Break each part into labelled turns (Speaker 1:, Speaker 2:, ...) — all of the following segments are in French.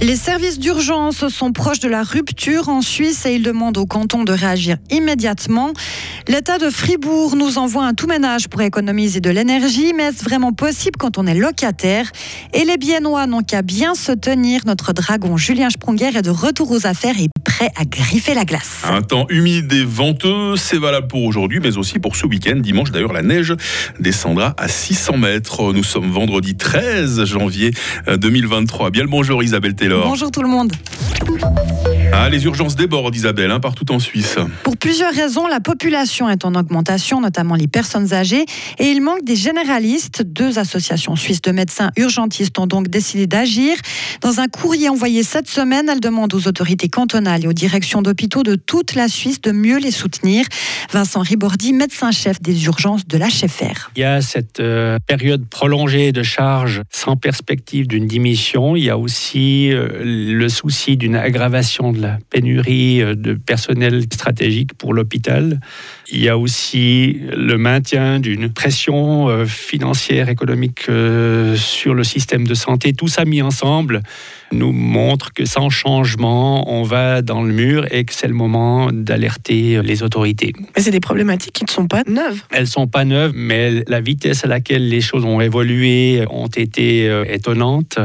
Speaker 1: Les services d'urgence sont proches de la rupture en Suisse et ils demandent au canton de réagir immédiatement. L'État de Fribourg nous envoie un tout ménage pour économiser de l'énergie, mais est-ce vraiment possible quand on est locataire? Et les Biennois n'ont qu'à bien se tenir. Notre dragon Julien Sprunger est de retour aux affaires et prêt à griffer la glace.
Speaker 2: Un temps humide et venteux, c'est valable pour aujourd'hui, mais aussi pour ce week-end. Dimanche, d'ailleurs, la neige descendra à 600 mètres. Nous sommes vendredi 13 janvier 2023. Bien le bonjour Isabelle Taylor.
Speaker 1: Bonjour tout le monde.
Speaker 2: Ah, les urgences débordent, Isabelle, hein, partout en Suisse.
Speaker 1: Pour plusieurs raisons, la population est en augmentation, notamment les personnes âgées, et il manque des généralistes. Deux associations suisses de médecins urgentistes ont donc décidé d'agir. Dans un courrier envoyé cette semaine, elles demandent aux autorités cantonales et aux directions d'hôpitaux de toute la Suisse de mieux les soutenir. Vincent Ribordi, médecin-chef des urgences de l'HFR.
Speaker 3: Il y a cette euh, période prolongée de charge sans perspective d'une diminution. Il y a aussi euh, le souci d'une aggravation de la pénurie euh, de personnel stratégique pour l'hôpital. Il y a aussi le maintien d'une pression euh, financière, économique euh, sur le système de santé. Tout ça mis ensemble nous montre que sans changement, on va dans le mur et que c'est le moment d'alerter les autorités.
Speaker 4: Mais c'est des problématiques qui ne sont pas neuves.
Speaker 3: Elles ne sont pas neuves, mais la vitesse à laquelle les choses ont évolué ont été étonnantes.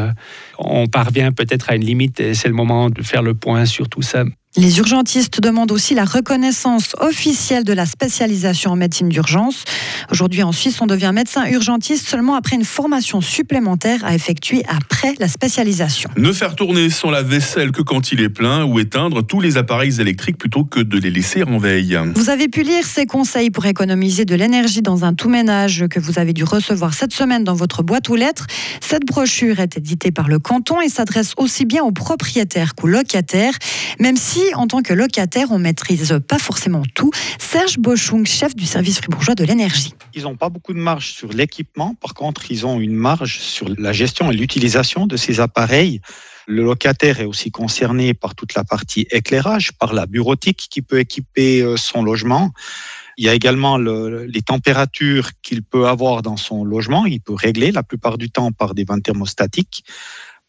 Speaker 3: On parvient peut-être à une limite et c'est le moment de faire le point sur tout ça.
Speaker 1: Les urgentistes demandent aussi la reconnaissance officielle de la spécialisation en médecine d'urgence. Aujourd'hui en Suisse, on devient médecin urgentiste seulement après une formation supplémentaire à effectuer après la spécialisation.
Speaker 2: Ne faire tourner son lave-vaisselle que quand il est plein ou éteindre tous les appareils électriques plutôt que de les laisser en veille.
Speaker 1: Vous avez pu lire ces conseils pour économiser de l'énergie dans un tout ménage que vous avez dû recevoir cette semaine dans votre boîte aux lettres. Cette brochure est éditée par le canton et s'adresse aussi bien aux propriétaires qu'aux locataires, même si en tant que locataire, on maîtrise pas forcément tout. Serge Bochung, chef du service fribourgeois de l'énergie.
Speaker 5: Ils n'ont pas beaucoup de marge sur l'équipement. Par contre, ils ont une marge sur la gestion et l'utilisation de ces appareils. Le locataire est aussi concerné par toute la partie éclairage, par la bureautique qui peut équiper euh, son logement. Il y a également le, les températures qu'il peut avoir dans son logement. Il peut régler la plupart du temps par des vents thermostatiques.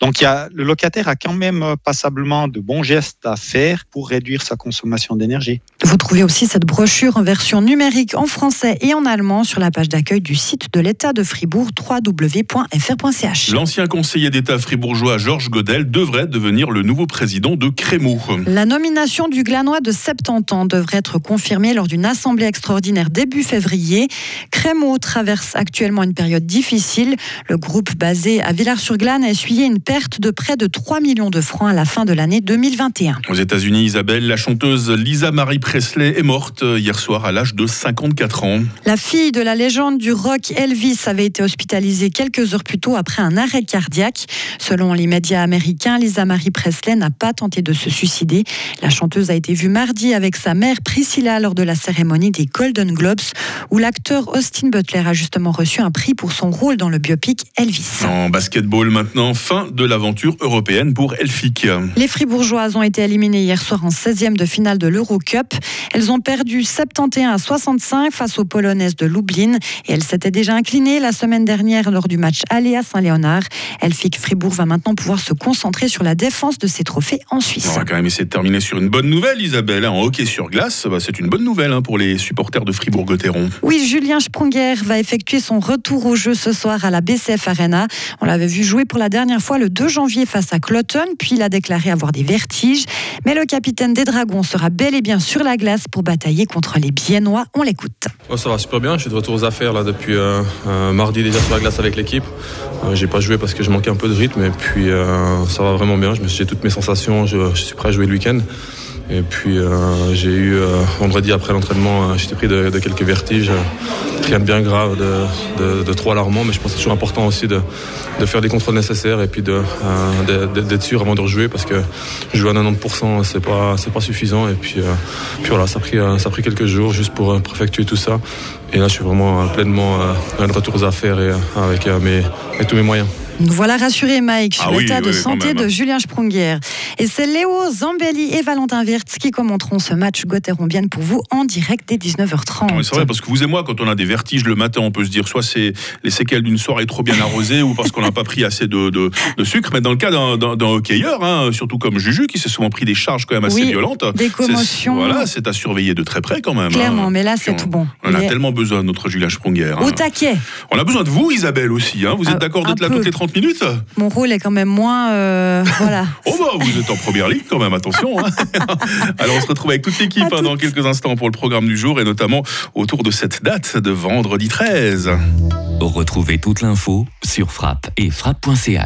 Speaker 5: Donc il y a, le locataire a quand même euh, passablement de bons gestes à faire pour réduire sa consommation d'énergie.
Speaker 1: Vous trouvez aussi cette brochure en version numérique en français et en allemand sur la page d'accueil du site de l'État de Fribourg www.fr.ch.
Speaker 2: L'ancien conseiller d'État fribourgeois Georges Godel devrait devenir le nouveau président de Crémaux.
Speaker 1: La nomination du glanois de 70 ans devrait être confirmée lors d'une assemblée extraordinaire début février. Crémaux traverse actuellement une période difficile. Le groupe basé à Villars-sur-Glane a essuyé une perte de près de 3 millions de francs à la fin de l'année 2021.
Speaker 2: Aux États-Unis, Isabelle, la chanteuse Lisa Marie Presley est morte hier soir à l'âge de 54 ans.
Speaker 1: La fille de la légende du rock Elvis avait été hospitalisée quelques heures plus tôt après un arrêt cardiaque. Selon les médias américains, Lisa Marie Presley n'a pas tenté de se suicider. La chanteuse a été vue mardi avec sa mère Priscilla lors de la cérémonie des Golden Globes où l'acteur Austin Butler a justement reçu un prix pour son rôle dans le biopic Elvis.
Speaker 2: En basketball maintenant, fin de l'aventure européenne pour Elfic.
Speaker 1: Les Fribourgeoises ont été éliminées hier soir en 16e de finale de l'Eurocup. Elles ont perdu 71 à 65 face aux Polonaises de Lublin et elles s'étaient déjà inclinées la semaine dernière lors du match aller à Saint-Léonard. Elfic Fribourg va maintenant pouvoir se concentrer sur la défense de ses trophées en Suisse.
Speaker 2: On va quand même essayer de terminer sur une bonne nouvelle, Isabelle. En hockey sur glace, bah, c'est une bonne nouvelle hein, pour les supporters de Fribourg-Gotteron.
Speaker 1: Oui, Julien Sprunger va effectuer son retour au jeu ce soir à la BCF Arena. On l'avait vu jouer pour la dernière fois le 2 janvier face à Cloton, puis il a déclaré avoir des vertiges. Mais le capitaine des Dragons sera bel et bien sur la glace pour batailler contre les Biennois. On l'écoute.
Speaker 6: Oh, ça va super bien, je suis de retour aux affaires là, depuis euh, euh, mardi déjà sur la glace avec l'équipe. Euh, j'ai pas joué parce que je manquais un peu de rythme et puis euh, ça va vraiment bien. Je me suis toutes mes sensations, je suis prêt à jouer le week-end. Et puis euh, j'ai eu euh, vendredi après l'entraînement, euh, j'étais pris de, quelques vertiges, rien de bien grave, de, trop alarmant, mais je pense que c'est toujours important aussi de, faire des contrôles nécessaires et puis d'être sûr avant de rejouer parce que jouer à 90% c'est pas pas suffisant. Et puis, puis voilà ça a pris ça a pris quelques jours juste pour, effectuer tout ça. Et là je suis vraiment pleinement de retour aux affaires et avec mes, avec tous mes moyens.
Speaker 1: Nous voilà rassurés, Mike, sur
Speaker 2: Ah oui,
Speaker 1: l'état de
Speaker 2: oui,
Speaker 1: santé de Julien Sprunger. Et c'est Léo Zambelli et Valentin Wirtz qui commenteront ce match Gotteron-Bienne pour vous en direct dès 19h30.
Speaker 2: Oui, c'est vrai, parce que vous et moi, quand on a des vertiges le matin, on peut se dire soit c'est les séquelles d'une soirée trop bien arrosée ou parce qu'on n'a pas pris assez de, de- de sucre. Mais dans le cas d'un- hockeyeur, hein, surtout comme Juju, qui s'est souvent pris des charges quand même assez violentes.
Speaker 1: des
Speaker 2: c'est-
Speaker 1: commotions.
Speaker 2: Voilà, c'est à surveiller de très près quand même.
Speaker 1: Clairement,
Speaker 2: hein.
Speaker 1: mais là, c'est tout bon.
Speaker 2: On a
Speaker 1: est
Speaker 2: tellement besoin de notre Julien Sprunger. hein.
Speaker 1: Au taquet.
Speaker 2: On a besoin de vous, Isabelle, aussi. hein. Vous êtes
Speaker 1: Ah,
Speaker 2: d'accord d'être là toutes les 30 minutes
Speaker 1: Mon rôle est quand même moins. euh, voilà.
Speaker 2: Oh bah vous êtes en première ligue quand même, attention. hein. Alors on se retrouve avec toute l'équipe hein, dans quelques instants pour le programme du jour et notamment autour de cette date de vendredi 13.
Speaker 7: Retrouvez toute l'info sur frappe et frappe.ch.